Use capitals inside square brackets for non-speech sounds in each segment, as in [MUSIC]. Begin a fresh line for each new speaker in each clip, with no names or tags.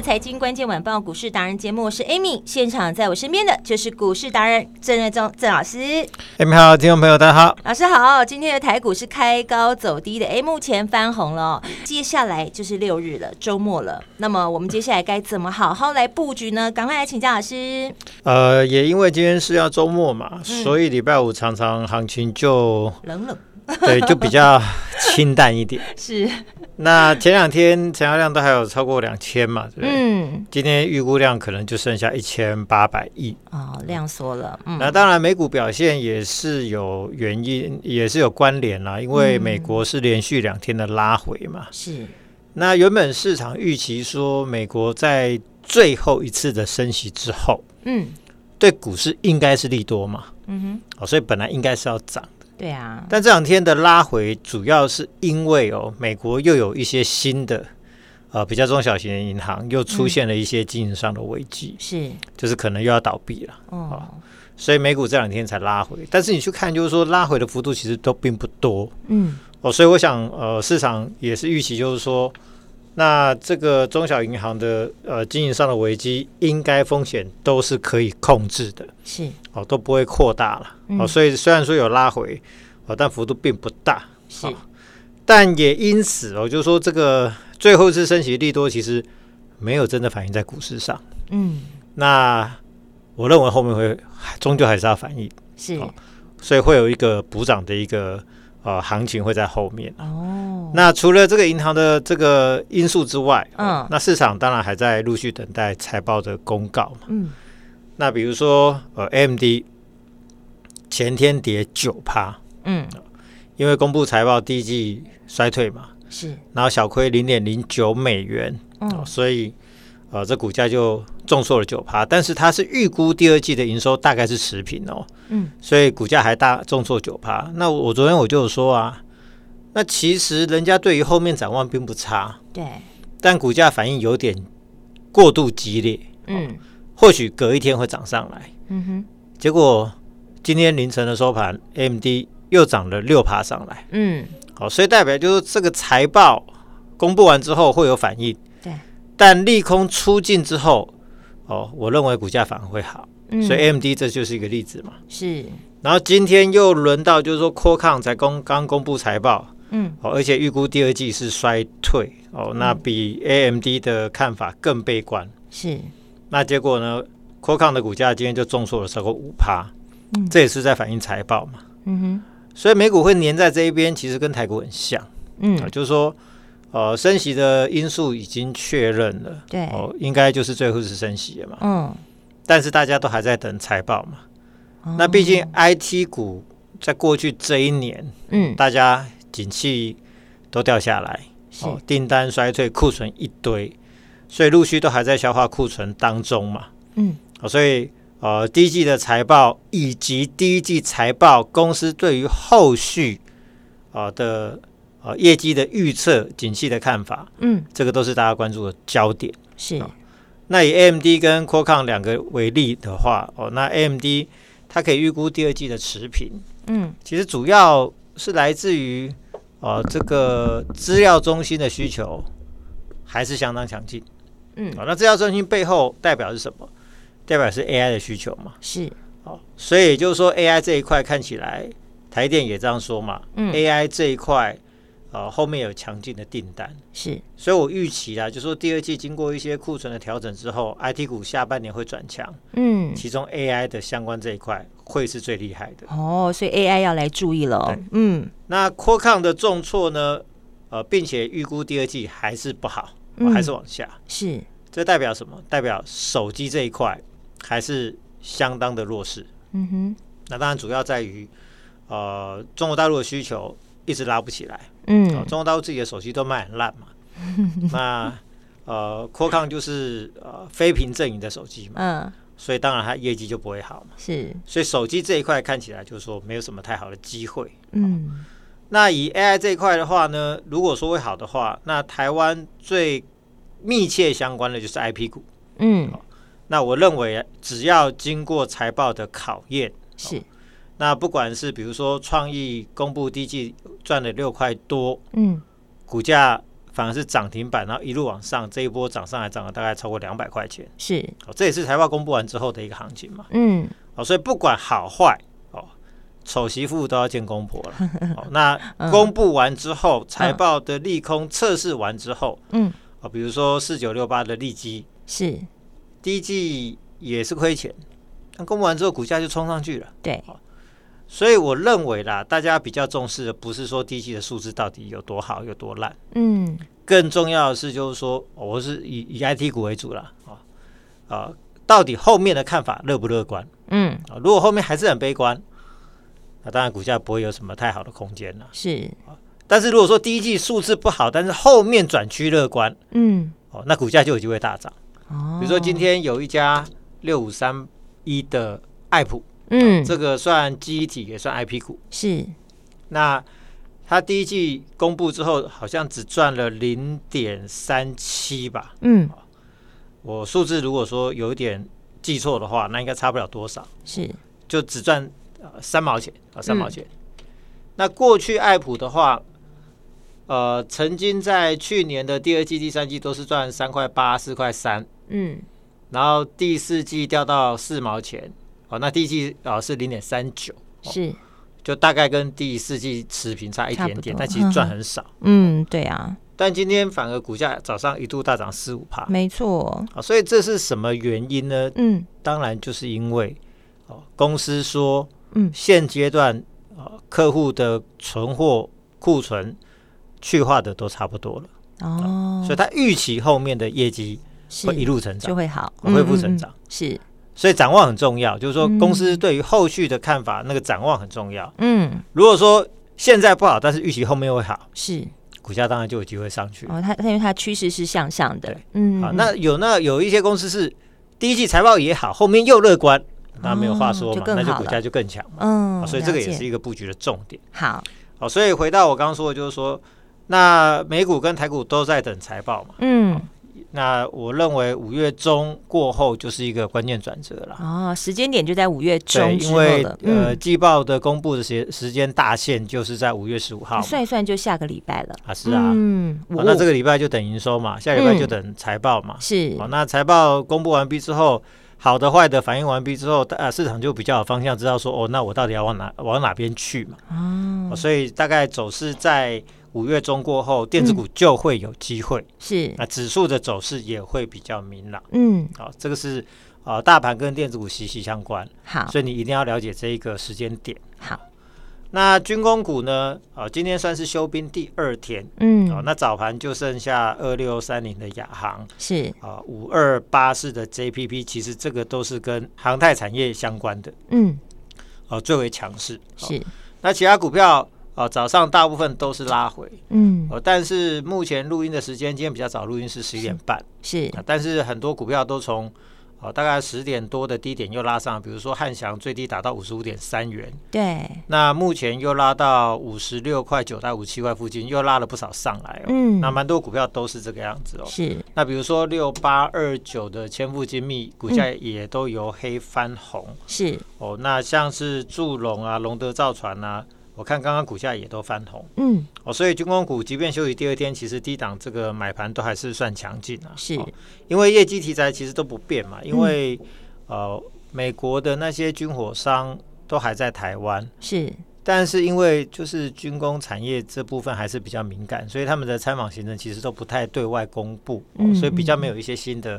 的财经关键晚报股市达人节目，我是 Amy，现场在我身边的就是股市达人郑瑞宗郑老师。
Amy 好，听众朋友大家好，
老师好。今天的台股是开高走低的，哎，目前翻红了，接下来就是六日了，周末了。那么我们接下来该怎么好好来布局呢？赶快来请教老师。
呃，也因为今天是要周末嘛，嗯、所以礼拜五常常行情就冷冷，对，就比较清淡一点。[LAUGHS]
是。
那前两天成交量都还有超过两千嘛，对不对？
嗯，
今天预估量可能就剩下一千八百亿
哦，量缩了。嗯，
那当然美股表现也是有原因，也是有关联啦，因为美国是连续两天的拉回嘛。
是、嗯。
那原本市场预期说，美国在最后一次的升息之后，
嗯，
对股市应该是利多嘛。
嗯哼。
哦，所以本来应该是要涨。
对啊，
但这两天的拉回主要是因为哦，美国又有一些新的呃比较中小型的银行又出现了一些经营上的危机，
嗯、是。
就是可能又要倒闭了
哦，
哦，所以美股这两天才拉回。但是你去看，就是说拉回的幅度其实都并不多，
嗯。
哦，所以我想呃市场也是预期，就是说那这个中小银行的呃经营上的危机，应该风险都是可以控制的，
是。
哦都不会扩大了。哦，所以虽然说有拉回，哦，但幅度并不大，
是，
哦、但也因此，我、哦、就是说这个最后一次升息利多其实没有真的反映在股市上，
嗯，
那我认为后面会终究还是要反映，
是、
哦，所以会有一个补涨的一个呃行情会在后面，
哦，
那除了这个银行的这个因素之外，
嗯、
哦，那市场当然还在陆续等待财报的公告嘛，
嗯，
那比如说呃 AMD。前天跌九趴，
嗯，
因为公布财报第一季衰退嘛，
是，
然后小亏零点零九美元，
嗯，
所以呃这股价就重挫了九趴，但是它是预估第二季的营收大概是持平哦，
嗯，
所以股价还大重挫九趴。那我昨天我就有说啊，那其实人家对于后面展望并不差，
对，
但股价反应有点过度激烈，
嗯，
哦，或许隔一天会涨上来，
嗯哼，
结果。今天凌晨的收盘，AMD 又涨了六趴上来。
嗯，
好，所以代表就是这个财报公布完之后会有反应。
对，但
利空出尽之后，哦，我认为股价反而会好。
嗯，
所以 AMD 这就是一个例子嘛。
是。
然后今天又轮到就是说，Qualcomm 才公刚公布财报，
嗯，
哦，而且预估第二季是衰退。哦，那比 AMD 的看法更悲观。
是。
那结果呢？Qualcomm 的股价今天就重挫了超过五趴。
嗯、
这也是在反映财报嘛，
嗯哼，
所以美股会粘在这一边，其实跟台股很像，
嗯，
啊、就是说，呃，升息的因素已经确认了，
对，
哦，应该就是最后是升息了嘛，
嗯，
但是大家都还在等财报嘛，
哦、
那毕竟 IT 股在过去这一年，
嗯，
大家景气都掉下来，哦，订单衰退，库存一堆，所以陆续都还在消化库存当中嘛，
嗯，
哦，所以。呃，第一季的财报以及第一季财报公司对于后续啊、呃、的呃业绩的预测、景气的看法，
嗯，
这个都是大家关注的焦点。
是。
哦、那以 AMD 跟 Qualcomm 两个为例的话，哦，那 AMD 它可以预估第二季的持平，
嗯，
其实主要是来自于呃这个资料中心的需求还是相当强劲，
嗯，
好、哦，那资料中心背后代表是什么？代表是 AI 的需求嘛？
是，
哦，所以也就是说 AI 这一块看起来，台电也这样说嘛。
嗯
，AI 这一块，呃，后面有强劲的订单。
是，
所以我预期啊，就是说第二季经过一些库存的调整之后，IT 股下半年会转强。
嗯，
其中 AI 的相关这一块会是最厉害的。
哦，所以 AI 要来注意了。嗯，
那 Qualcomm 的重挫呢？呃，并且预估第二季还是不好，呃、还是往下。
是，
这代表什么？代表手机这一块。还是相当的弱势。
嗯哼，
那当然主要在于呃中国大陆的需求一直拉不起来。
嗯，
中国大陆自己的手机都卖很烂嘛。[LAUGHS] 那呃，Qualcomm 就是呃非屏阵营的手机嘛。嗯。所以当然它业绩就不会好嘛。
是。
所以手机这一块看起来就是说没有什么太好的机会。嗯。那以 AI 这一块的话呢，如果说会好的话，那台湾最密切相关的就是 IP 股。嗯。那我认为，只要经过财报的考验，是。那不管是比如说创意公布第一季赚了六块多，嗯，股价反而是涨停板，然后一路往上，这一波涨上来涨了大概超过两百块钱。
是。哦，
这也是财报公布完之后的一个行情嘛。嗯。哦，所以不管好坏。丑媳妇都要见公婆了。[LAUGHS] 哦，那公布完之后，财报的利空测试完之后，嗯，啊，比如说四九六八的利基是第一季也是亏钱，但公布完之后股价就冲上去了。
对，
所以我认为啦，大家比较重视的不是说第一季的数字到底有多好有多烂，嗯，更重要的是就是说，我是以以 IT 股为主啦，啊啊，到底后面的看法乐不乐观？嗯，啊，如果后面还是很悲观。那当然，股价不会有什么太好的空间了。
是，
但是如果说第一季数字不好，但是后面转趋乐观，嗯，哦，那股价就有机会大涨。哦，比如说今天有一家六五三一的爱普，嗯，这个算记忆体也算 IP 股。
是，
那它第一季公布之后，好像只赚了零点三七吧？嗯，我数字如果说有一点记错的话，那应该差不了多少。
是，
就只赚。三毛钱啊，三毛钱。嗯、那过去爱普的话，呃，曾经在去年的第二季、第三季都是赚三块八、四块三，嗯，然后第四季掉到四毛钱，哦，那第一季啊、呃、是零点三九，
是，
就大概跟第四季持平差一点点，但其实赚很少，
嗯，对啊。
但今天反而股价早上一度大涨四五趴，
没错，
啊，所以这是什么原因呢？嗯，当然就是因为哦，公司说。嗯，现阶段啊，客户的存货库存去化的都差不多了哦，所以他预期后面的业绩会一路成长，
就会好，
恢复成长
是，
所以展望很重要，就是说公司对于后续的看法，那个展望很重要。嗯，如果说现在不好，但是预期后面会好，是股价当然就有机会上去
哦。它因为它趋势是向上的，嗯，
好，那有那有一些公司是第一季财报也好，后面又乐观。那没有话说嘛，那就股价就更强嘛。嗯，所以这个也是一个布局的重点。
好，
好，所以回到我刚刚说的，就是说，那美股跟台股都在等财报嘛。嗯，那我认为五月中过后就是一个关键转折了。
哦，时间点就在五月中，
因为呃，季报的公布的时时间大限就是在五月十五号，
算一算就下个礼拜了。
啊，是啊。嗯，那这个礼拜就等营收嘛，下礼拜就等财报嘛。
是。
好，那财报公布完毕之后。好的坏的反应完毕之后，呃，市场就比较有方向，知道说哦，那我到底要往哪往哪边去嘛？哦，所以大概走势在五月中过后，电子股就会有机会，是。那指数的走势也会比较明朗。嗯，好，这个是呃大盘跟电子股息息相关，好，所以你一定要了解这一个时间点。
好。
那军工股呢？啊，今天算是休兵第二天，嗯，哦，那早盘就剩下二六三零的亚航，是。啊，五二八四的 JPP，其实这个都是跟航太产业相关的，嗯，哦，最为强势。是。那其他股票啊，早上大部分都是拉回，嗯，哦，但是目前录音的时间，今天比较早录音是十一点半，是，是，但是很多股票都从。哦，大概十点多的低点又拉上，比如说汉翔最低打到五十五点三元，
对，
那目前又拉到五十六块九到五十七块附近，又拉了不少上来哦。嗯，那蛮多股票都是这个样子哦。是，那比如说六八二九的千富精密股价也都由黑翻红。是，哦，那像是祝龙啊、龙德造船啊。我看刚刚股价也都翻红，嗯，哦，所以军工股即便休息第二天，其实低档这个买盘都还是算强劲啊。是，因为业绩题材其实都不变嘛，因为、嗯、呃，美国的那些军火商都还在台湾，是，但是因为就是军工产业这部分还是比较敏感，所以他们的参访行程其实都不太对外公布，哦、所以比较没有一些新的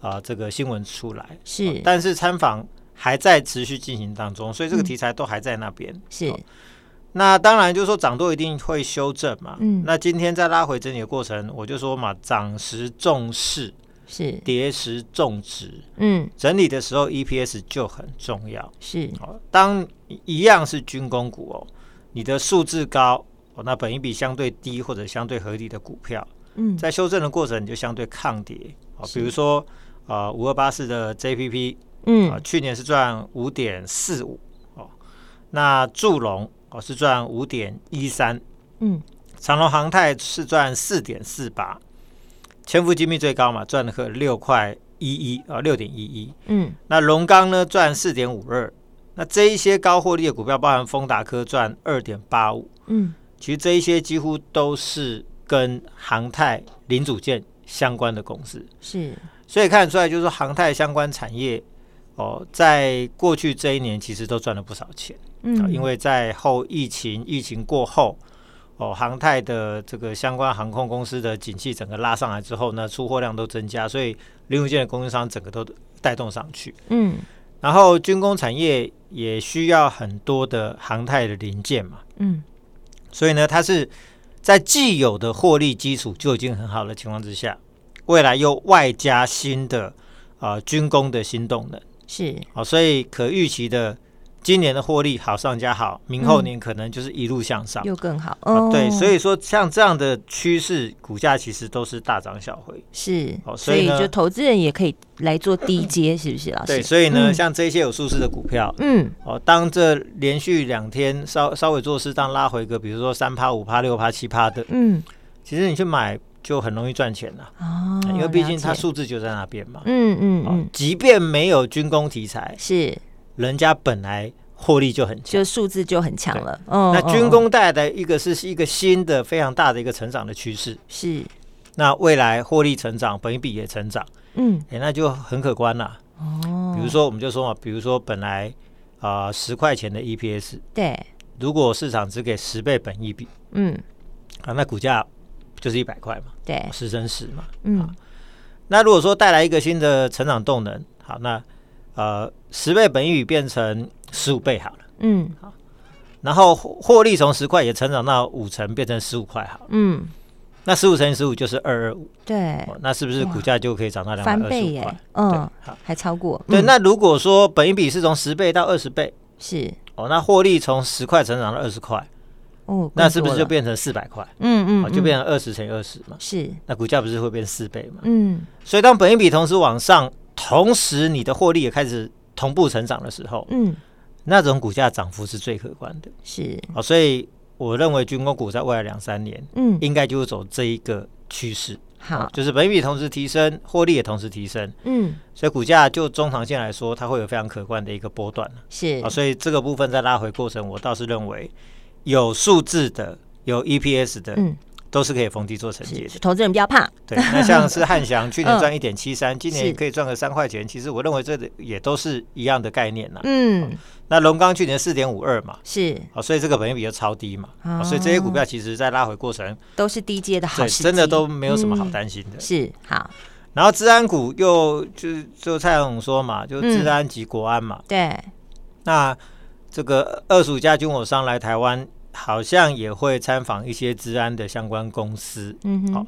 啊、呃、这个新闻出来。是、哦，但是参访还在持续进行当中，所以这个题材都还在那边。嗯、是。哦那当然就是说涨多一定会修正嘛。嗯。那今天在拉回整理的过程，我就说嘛，涨时重视，
是
跌时重值，嗯，整理的时候 EPS 就很重要。
是，
当一样是军工股哦，你的数字高哦，那本一比相对低或者相对合理的股票，嗯，在修正的过程你就相对抗跌哦。比如说啊，五二八四的 JPP，嗯，啊，去年是赚五点四五哦，那祝融哦是赚五点一三，嗯。长隆航太是赚四点四八，千富精密最高嘛，赚了个六块一一啊，六点一一。嗯，那龙钢呢赚四点五二，那这一些高获利的股票，包含丰达科赚二点八五。嗯，其实这一些几乎都是跟航太零组件相关的公司。
是，
所以看得出来，就是说航太相关产业哦，在过去这一年其实都赚了不少钱。嗯，因为在后疫情疫情过后。哦，航太的这个相关航空公司的景气整个拉上来之后呢，出货量都增加，所以零组件的供应商整个都带动上去。嗯，然后军工产业也需要很多的航太的零件嘛。嗯，所以呢，它是在既有的获利基础就已经很好的情况之下，未来又外加新的啊、呃、军工的新动能
是
哦，所以可预期的。今年的获利好上加好，明后年可能就是一路向上，
嗯、又更好。
哦、对，所以说像这样的趋势，股价其实都是大涨小回。
是，哦，所以就投资人也可以来做低阶，是不是老师？
对，所以呢，嗯、像这些有数字的股票，嗯，哦，当这连续两天稍稍微做适当拉回个，比如说三趴、五趴、六趴、七趴的，嗯，其实你去买就很容易赚钱了。哦，因为毕竟它数字就在那边嘛。嗯嗯嗯、哦，即便没有军工题材，
是。
人家本来获利就很强，
就数字就很强了。
哦，那军工带来的一个是一个新的非常大的一个成长的趋势。
是，
那未来获利成长，本益比也成长。嗯，哎，那就很可观了。哦，比如说我们就说嘛，比如说本来啊十块钱的 EPS，
对，
如果市场只给十倍本一比，嗯，啊，那股价就是一百块嘛，
对，
十乘十嘛。嗯，那如果说带来一个新的成长动能，好，那。呃，十倍本益比变成十五倍好了，嗯，好，然后获利从十块也成长到五成，变成十五块好了，嗯，那十五乘以十五就是二二五，
对，
那是不是股价就可以涨到两百二十五块？
嗯，好，还超过。
对，那如果说本益比是从十倍到二十倍，
是。
哦，那获利从十块成长到二十块，哦，那是不是就变成四百块？嗯嗯，就变成二十乘以二十嘛，
是，
那股价不是会变四倍嘛？嗯，所以当本益比同时往上。同时，你的获利也开始同步成长的时候，嗯，那种股价涨幅是最可观的，
是。
哦，所以我认为军工股在未来两三年，嗯，应该就是走这一个趋势，
好，
哦，就是本益比同时提升，获利也同时提升，嗯，所以股价就中长线来说，它会有非常可观的一个波段，
是。
哦，所以这个部分在拉回过程，我倒是认为有数字的，有 EPS 的，嗯。都是可以逢低做承接的，
投资人不要怕。
对，那像是 [LAUGHS] 汉翔去年赚一点七三，今年可以赚个三块钱，其实我认为这也都是一样的概念呐。嗯，那龙钢去年四点五二嘛，
是，
哦，所以这个本益比就超低嘛，所以这些股票其实在拉回过程
都是低阶的好，
真的都没有什么好担心的。
是。好，
然后治安股又就就蔡总说嘛，就治安及国安嘛，
对，
那这个二十五家军火商来台湾。好像也会参访一些治安的相关公司，嗯哼，好，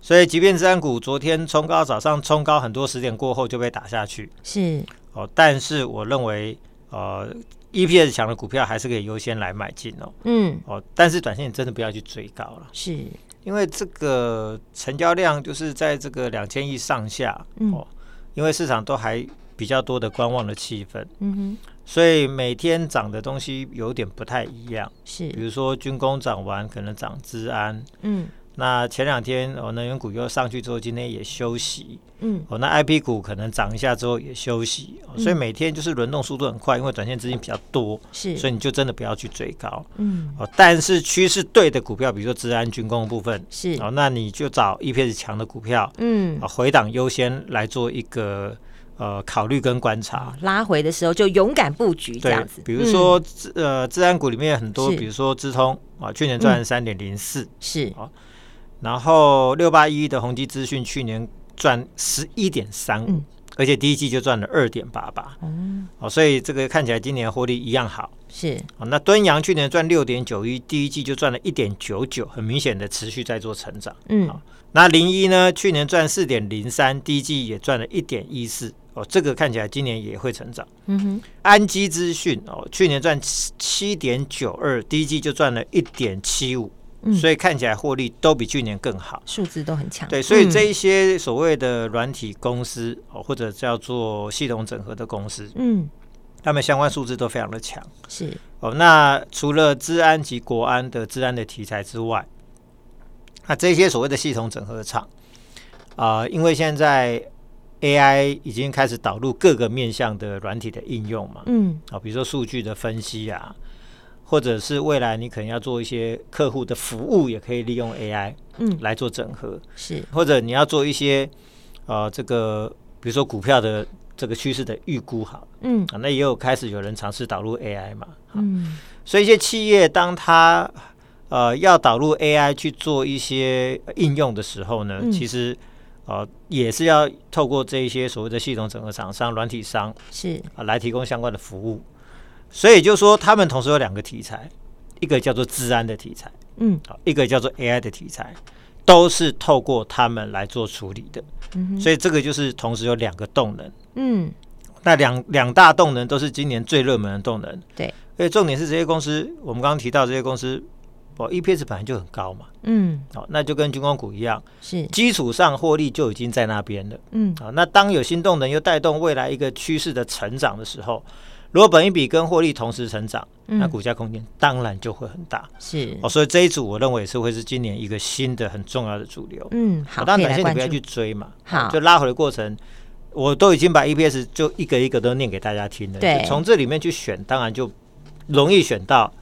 所以即便治安股昨天冲高，早上冲高很多，十点过后就被打下去，
是。
哦，但是我认为，呃，EPS 强的股票还是可以优先来买进哦，嗯，哦，但是短线真的不要去追高了，
是。
因为这个成交量就是在这个两千亿上下，嗯、哦，因为市场都还比较多的观望的气氛，嗯哼。所以每天涨的东西有点不太一样，
是，
比如说军工涨完可能涨资安，嗯，那前两天哦能源股又上去之后，今天也休息，嗯，哦那 IP 股可能涨一下之后也休息，哦，所以每天就是轮动速度很快，因为短线资金比较多，
是，
所以你就真的不要去追高，嗯，哦，但是趋势对的股票，比如说治安军工的部分，
是，
哦，那你就找 EPS 强的股票，嗯，啊回档优先来做一个。呃，考虑跟观察，
拉回的时候就勇敢布局这样子。
比如说，嗯、呃，资安股里面很多，比如说资通啊，去年赚三点零四，
是。
啊，然后六八一一的宏基资讯去年赚十一点三五，而且第一季就赚了二点八八，嗯，哦，所以这个看起来今年获利一样好，
是。
啊。那敦洋去年赚六点九一，第一季就赚了一点九九，很明显的持续在做成长，嗯，那零一呢，去年赚四点零三，第一季也赚了一点一四。哦，这个看起来今年也会成长。嗯哼，安基资讯哦，去年赚七点九二，第一季就赚了一点七五，所以看起来获利都比去年更好，
数字都很强。
对，所以这一些所谓的软体公司哦，或者叫做系统整合的公司，嗯，他们相关数字都非常的强。
是
哦，那除了治安及国安的治安的题材之外，那这些所谓的系统整合厂啊、呃，因为现在。AI 已经开始导入各个面向的软体的应用嘛，嗯，啊，比如说数据的分析啊，或者是未来你可能要做一些客户的服务，也可以利用 AI，嗯，来做整合，
是，
或者你要做一些呃这个，比如说股票的这个趋势的预估，好，嗯，啊，那也有开始有人尝试导入 AI 嘛，嗯，所以一些企业当它呃要导入 AI 去做一些应用的时候呢，其实。呃，也是要透过这一些所谓的系统整合厂商、软体商是啊，来提供相关的服务。所以就说，他们同时有两个题材，一个叫做治安的题材，嗯，好，一个叫做 AI 的题材，都是透过他们来做处理的。嗯，所以这个就是同时有两个动能。嗯，那两两大动能都是今年最热门的动能。
对，
所以重点是这些公司，我们刚刚提到这些公司。哦，EPS 本来就很高嘛，嗯，好，那就跟军工股一样，是。基础上获利就已经在那边了，嗯，好，那当有新动能又带动未来一个趋势的成长的时候，如果本一比跟获利同时成长，那股价空间当然就会很大，是。哦，所以这一组我认为也是会是今年一个新的很重要的主流，嗯，好，当然短线你不要去追嘛，好，就拉回的过程，我都已经把 EPS 就一个一个都念给大家听了，对，从这里面去选，当然就容易选到。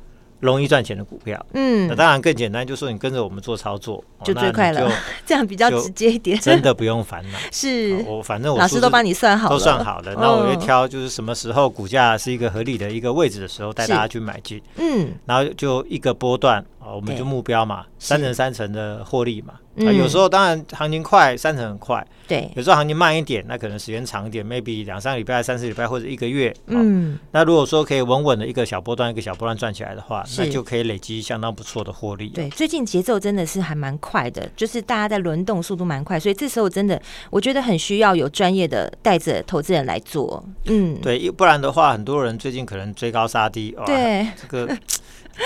容易赚钱的股票，嗯，那当然更简单，就是说你跟着我们做操作
就最快了，[LAUGHS] 这样比较直接一点，
真的不用烦恼。[LAUGHS]
是，
我反正我
老师都帮你算好了，
都算好了，那我就挑就是什么时候股价是一个合理的一个位置的时候，带大家去买进，嗯，然后就一个波段啊，我们就目标嘛，三成三成的获利嘛。啊，有时候当然行情快，三成很快。对，有时候行情慢一点，那可能时间长一点，maybe 两三个礼拜、三四礼拜或者一个月。嗯，那如果说可以稳稳的一个小波段、一个小波段赚起来的话，那就可以累积相当不错的获利。
对，最近节奏真的是还蛮快的，就是大家在轮动速度蛮快，所以这时候真的我觉得很需要有专业的带着投资人来做。嗯，
对，不然的话，很多人最近可能追高杀低。对，这个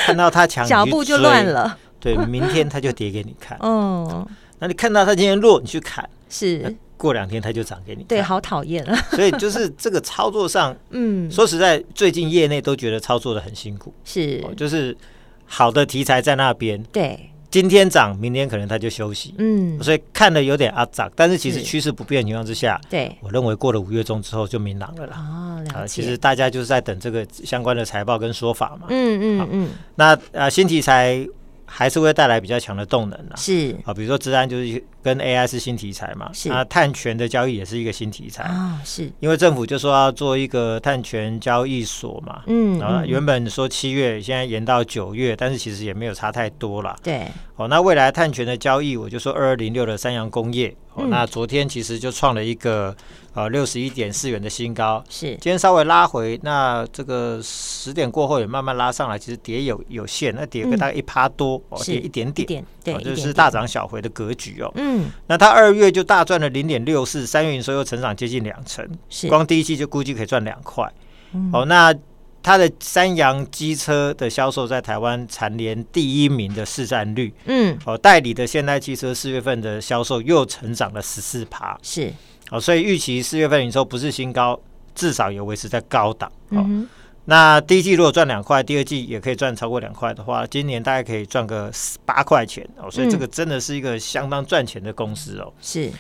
看到它强，
脚步就乱了。
对，明天它就跌给你看。嗯，那你看到它今天弱，你去砍。是，过两天它就涨给你。
对，好讨厌啊。
所以就是这个操作上，[LAUGHS] 嗯，说实在，最近业内都觉得操作的很辛苦。是，就是好的题材在那边。对，今天涨，明天可能他就休息。嗯，所以看的有点啊涨，但是其实趋势不变的情况之下，对，我认为过了五月中之后就明朗了啦。哦，了解。其实大家就是在等这个相关的财报跟说法嘛。嗯嗯嗯。那啊，新题材。还是会带来比较强的动能啦，是啊，比如说治安就是跟 AI 是新题材嘛，是。啊，碳权的交易也是一个新题材啊，是。因为政府就说要做一个碳权交易所嘛，嗯，然后原本说七月，现在延到九月，但是其实也没有差太多了，对，哦，那未来碳权的交易，我就说二二零六的三洋工业，哦，那昨天其实就创了一个。呃，六十一点四元的新高，是。今天稍微拉回，那这个十点过后也慢慢拉上来，其实跌有有限，那跌个大概一趴多，哦，跌一点点，对，就是大涨小回的格局哦。嗯，那它二月就大赚了零点六四，三月营收又成长接近两成，是。光第一季就估计可以赚两块。哦，那它的三洋机车的销售在台湾蝉联第一名的市占率，嗯，哦，代理的现代汽车四月份的销售又成长了十四趴，是。哦，所以预期四月份营收不是新高，至少也维持在高档。哦，嗯、哼那第一季如果赚两块，第二季也可以赚超过两块的话，今年大概可以赚个八块钱。哦，所以这个真的是一个相当赚钱的公司哦。是，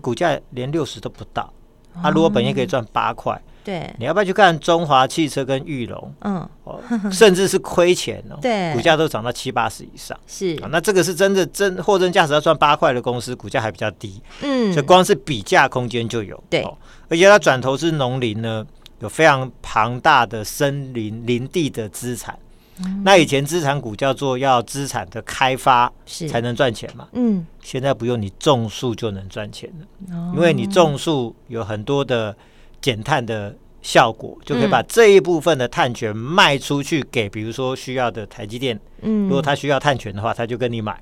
股价连六十都不到，它、啊、如果本业可以赚八块。对，你要不要去看中华汽车跟裕隆？嗯，哦，甚至是亏钱哦。对，股价都涨到七八十以上。是啊，那这个是真的真货真价实要赚八块的公司，股价还比较低。嗯，所以光是比价空间就有。对，而且它转投资农林呢，有非常庞大的森林林地的资产。那以前资产股叫做要资产的开发才能赚钱嘛。嗯，现在不用你种树就能赚钱了，因为你种树有很多的。减碳的效果，就可以把这一部分的碳权卖出去给，比如说需要的台积电。嗯，如果他需要碳权的话，他就跟你买。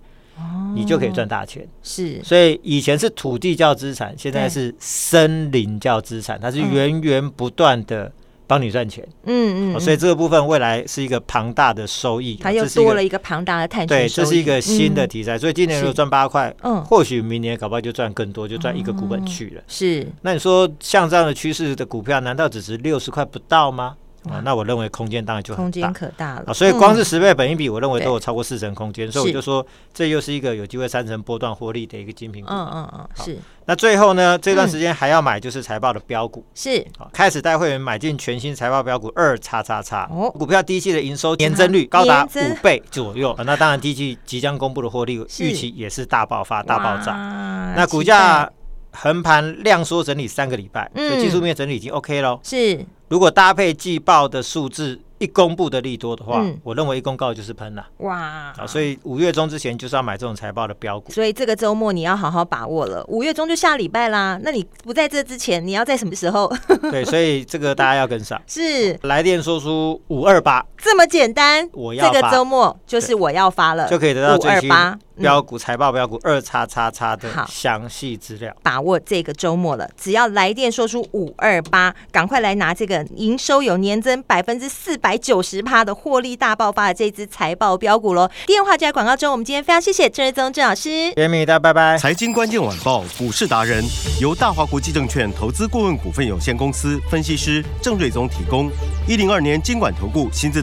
你就可以赚大钱。
是，
所以以前是土地叫资产，现在是森林叫资产，它是源源不断的。帮你赚钱，
嗯嗯、哦，
所以这个部分未来是一个庞大的收益，
它又多了一个庞大的碳权收益。
对，这是一个新的题材，嗯、所以今年如果赚八块，嗯，或许明年搞不好就赚更多，就赚一个股本去了。
是，
那你说像这样的趋势的股票，难道只值六十块不到吗？啊，那我认为空间当然就很大，
空间可大了。
所以光是十倍本益比，我认为都有超过四成空间，所以我就说这又是一个有机会三成波段获利的一个精品股。
嗯嗯嗯，是。
那最后呢，这段时间还要买就是财报的标股，
是。
开始带会员买进全新财报标股二叉叉叉，股票第一季的营收年增率高达五倍左右。那当然第一季即将公布的获利预期也是大爆发、大爆炸。那股价横盘量缩整理三个礼拜，所以技术面整理已经 OK 喽。
是。
如果搭配季报的数字一公布的利多的话，嗯、我认为一公告就是喷了。哇！啊，所以五月中之前就是要买这种财报的标股。
所以这个周末你要好好把握了。五月中就下礼拜啦，那你不在这之前，你要在什么时候？[LAUGHS]
对，所以这个大家要跟上。
是，
来电说出五二八，
这么简单。
我要
这个周末就是我要发了，
就可以得到最新标股财报标股二叉叉叉的详细资料。
把握这个周末了，只要来电说出五二八，赶快来拿这个营收有年增百分之四百九十趴的获利大爆发的这支财报标股喽！电话就在广告中。我们今天非常谢谢郑瑞宗郑老师，
谢谢米大，拜拜。
财经关键晚报股市达人由大华国际证券投资顾问股份有限公司分析师郑瑞宗提供。一零二年金管投顾新字